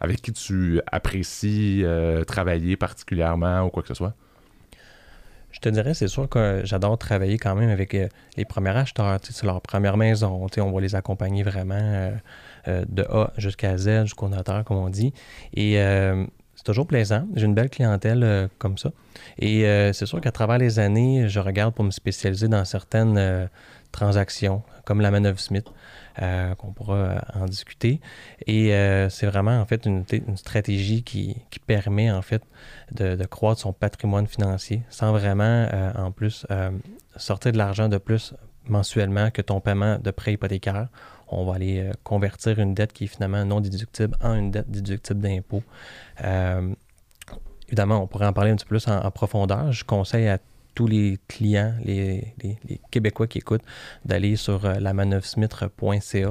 avec qui tu apprécies euh, travailler particulièrement ou quoi que ce soit? Je te dirais, c'est sûr que j'adore travailler quand même avec les premiers acheteurs. C'est leur première maison. On va les accompagner vraiment de A jusqu'à Z, jusqu'au notaire, comme on dit. Et c'est toujours plaisant. J'ai une belle clientèle euh, comme ça. Et euh, c'est sûr qu'à travers les années, je regarde pour me spécialiser dans certaines euh, transactions, comme la manœuvre Smith, qu'on pourra en discuter. Et c'est vraiment en fait une, stratégie qui, permet en fait de, de, croître son patrimoine financier sans vraiment en plus sortir de l'argent de plus mensuellement que ton paiement de prêt hypothécaire on va aller euh, convertir une dette qui est finalement non déductible en une dette déductible d'impôt. Euh, évidemment, on pourrait en parler un petit peu plus en, profondeur. Je conseille à tous les clients, les, Québécois qui écoutent, d'aller sur euh, la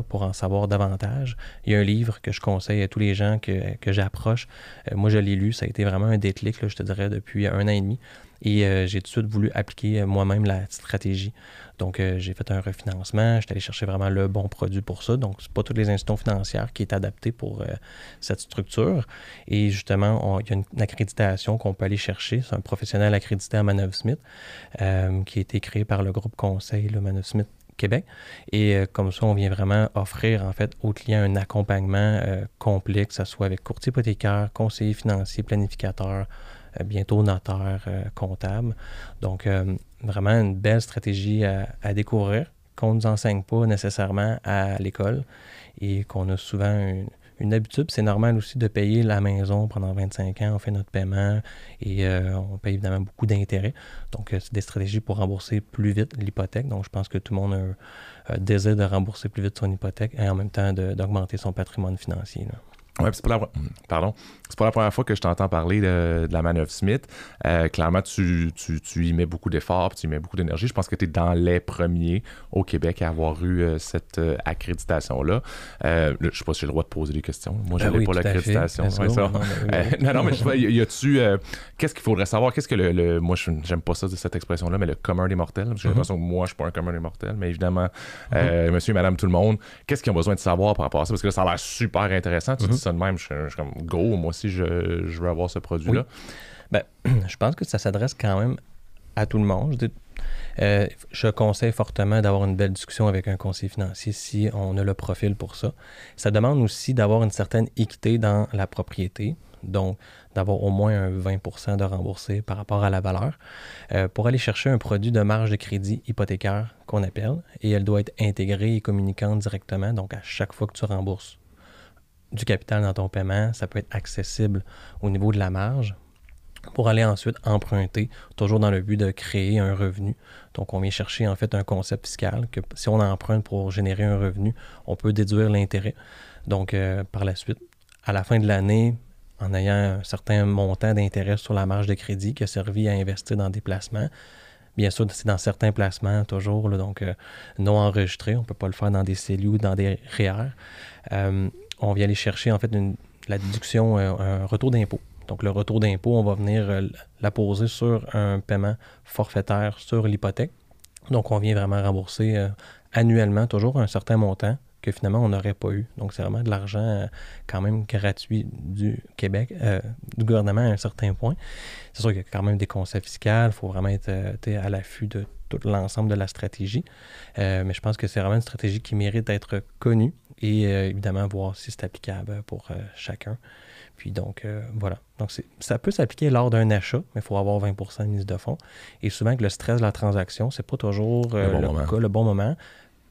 pour en savoir davantage. Il y a un livre que je conseille à tous les gens que, j'approche. moi, je l'ai lu, ça a été vraiment un déclic, je te dirais, depuis un an et demi. Et j'ai tout de suite voulu appliquer moi-même la stratégie. Donc, euh, j'ai fait un refinancement. Je suis allé chercher vraiment le bon produit pour ça. Donc, c'est pas toutes les institutions financières qui est adapté pour euh, cette structure. Et justement, il y a une, accréditation qu'on peut aller chercher. C'est un professionnel accrédité à Manœuvre Smith euh, qui a été créé par le groupe conseil, le Manœuvre Smith Québec. Et comme ça, on vient vraiment offrir en fait aux clients un accompagnement complet, que ce soit avec courtier hypothécaire, conseiller financier, planificateur, euh, bientôt notaire euh, comptable. Donc, euh, vraiment une belle stratégie à, découvrir qu'on ne nous enseigne pas nécessairement à l'école et qu'on a souvent une, habitude. C'est normal aussi de payer la maison pendant 25 ans. On fait notre paiement et on paye évidemment beaucoup d'intérêts. Donc, c'est des stratégies pour rembourser plus vite l'hypothèque. Donc, je pense que tout le monde a un désir de rembourser plus vite son hypothèque et en même temps d'augmenter son patrimoine financier. Ouais, c'est pas la... Pardon. C'est pas la première fois que je t'entends parler de, la manœuvre Smith. Euh, clairement, tu, tu, y mets beaucoup d'efforts, tu y mets beaucoup d'énergie. Je pense que tu es dans les premiers au Québec à avoir eu euh, cette euh, accréditation-là. je sais pas si j'ai le droit de poser des questions. Moi, j'avais pas l'accréditation. non, non, mais je sais y a-tu. Qu'est-ce qu'il faudrait savoir? Qu'est-ce que le. moi, j'aime pas ça de cette expression-là, mais le commun des mortels. J'ai mm-hmm. l'impression que moi, je suis pas un commun des mortels, mais évidemment, mm-hmm. monsieur et madame, tout le monde, qu'est-ce qu'ils ont besoin de savoir par rapport à ça? Parce que ça a l'air super intéressant. Tu de même, je, suis comme go, moi aussi, je, veux avoir ce produit-là. Ben, je pense que ça s'adresse quand même à tout le monde. Je, euh, je conseille fortement d'avoir une belle discussion avec un conseiller financier si on a le profil pour ça. Ça demande aussi d'avoir une certaine équité dans la propriété, donc d'avoir au moins un 20% de remboursé par rapport à la valeur, euh, pour aller chercher un produit de marge de crédit hypothécaire qu'on appelle, et elle doit être intégrée et communiquante directement, donc à chaque fois que tu rembourses du capital dans ton paiement, ça peut être accessible au niveau de la marge pour aller ensuite emprunter, toujours dans le but de créer un revenu. Donc, on vient chercher en fait un concept fiscal que si on emprunte pour générer un revenu, on peut déduire l'intérêt. Donc, euh, par la suite, à la fin de l'année, en ayant un certain montant d'intérêt sur la marge de crédit qui a servi à investir dans des placements, Bien sûr, c'est dans certains placements toujours, donc euh, non enregistrés. On ne peut pas le faire dans des cellules ou dans des REER. Euh, on vient aller chercher en fait la déduction, euh, un retour d'impôt. Donc le retour d'impôt, on va venir euh, la poser sur un paiement forfaitaire sur l'hypothèque. Donc on vient vraiment rembourser euh, annuellement toujours un certain montant que finalement on n'aurait pas eu. Donc c'est vraiment de l'argent quand même gratuit du Québec, du gouvernement à un certain point. C'est sûr qu'il y a quand même des conseils fiscaux, il faut vraiment être à l'affût de tout l'ensemble de la stratégie. mais je pense que c'est vraiment une stratégie qui mérite d'être connue et euh, évidemment voir si c'est applicable pour euh, chacun. Puis donc, euh, voilà. Donc, ça peut s'appliquer lors d'un achat, mais il faut avoir 20 de mise de fonds. Et souvent, que le stress de la transaction, c'est pas toujours le, bon le, cas, le bon moment.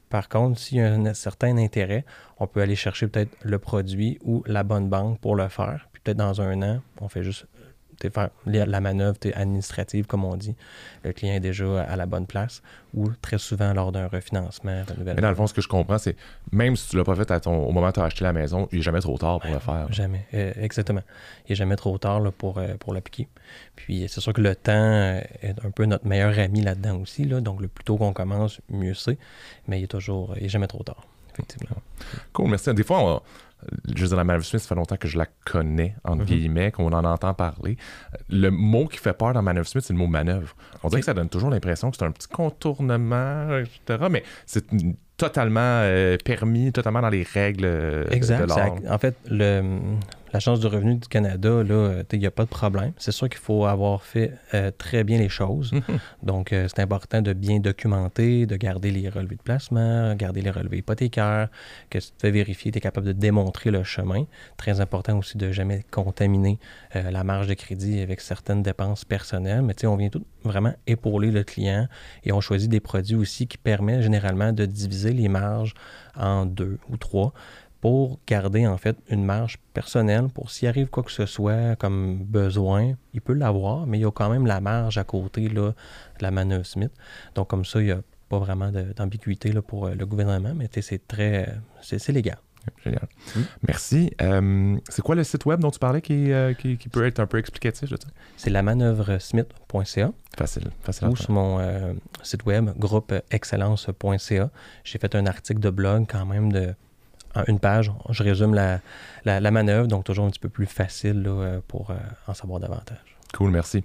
Par contre, s'il y a un certain intérêt, on peut aller chercher peut-être le produit ou la bonne banque pour le faire. Puis peut-être dans un an, on fait juste faire la manœuvre administrative, comme on dit. Le client est déjà à la bonne place ou très souvent lors d'un refinancement, renouvellement. Mais dans le fond, ce que je comprends, c'est même si tu ne l'as pas fait à ton, au moment où tu as acheté la maison, il n'est jamais trop tard pour le faire. Jamais, euh, exactement. Il n'est jamais trop tard pour, euh, pour l'appliquer. Puis c'est sûr que le temps euh, est un peu notre meilleur ami là-dedans aussi. Là, donc le plus tôt qu'on commence, mieux c'est. Mais il est toujours, il n'est jamais trop tard, effectivement. Cool, merci. Des fois, on je veux dire, la Smith, ça fait longtemps que je la connais, entre mhm. guillemets, qu'on en entend parler. Le mot qui fait peur dans Manœuvre Smith, c'est le mot manœuvre. On dirait que ça donne toujours l'impression que c'est un petit contournement, etc. Mais c'est totalement euh, permis, totalement dans les règles euh, exact, En fait, le, l'Agence du revenu du Canada, là, il n'y a pas de problème. C'est sûr qu'il faut avoir fait euh, très bien les choses. Donc, euh, c'est important de bien documenter, de garder les relevés de placement, garder les relevés hypothécaires, que tu te fais vérifier, tu es capable de démontrer le chemin. Très important aussi de jamais contaminer euh, la marge de crédit avec certaines dépenses personnelles. Mais tu sais, on vient tout vraiment épauler le client et on choisit des produits aussi qui permettent généralement de diviser les marges en deux ou trois pour garder en fait une marge personnelle pour s'il arrive quoi que ce soit comme besoin, il peut l'avoir, mais il y a quand même la marge à côté là, de la manœuvre Smith. Donc comme ça, il n'y a pas vraiment d'ambiguïté pour euh, le gouvernement, mais c'est très c'est légal. Génial. Merci. Euh, c'est quoi le site web dont tu parlais qui, euh, qui, peut être un peu explicatif? C'est la manœuvresmith.ca. Facile, facile. Ou sur mon site web, groupeexcellence.ca. J'ai fait un article de blog quand même de une page. Je résume la, la, manœuvre, donc toujours un petit peu plus facile là, pour euh, en savoir davantage. Cool, merci.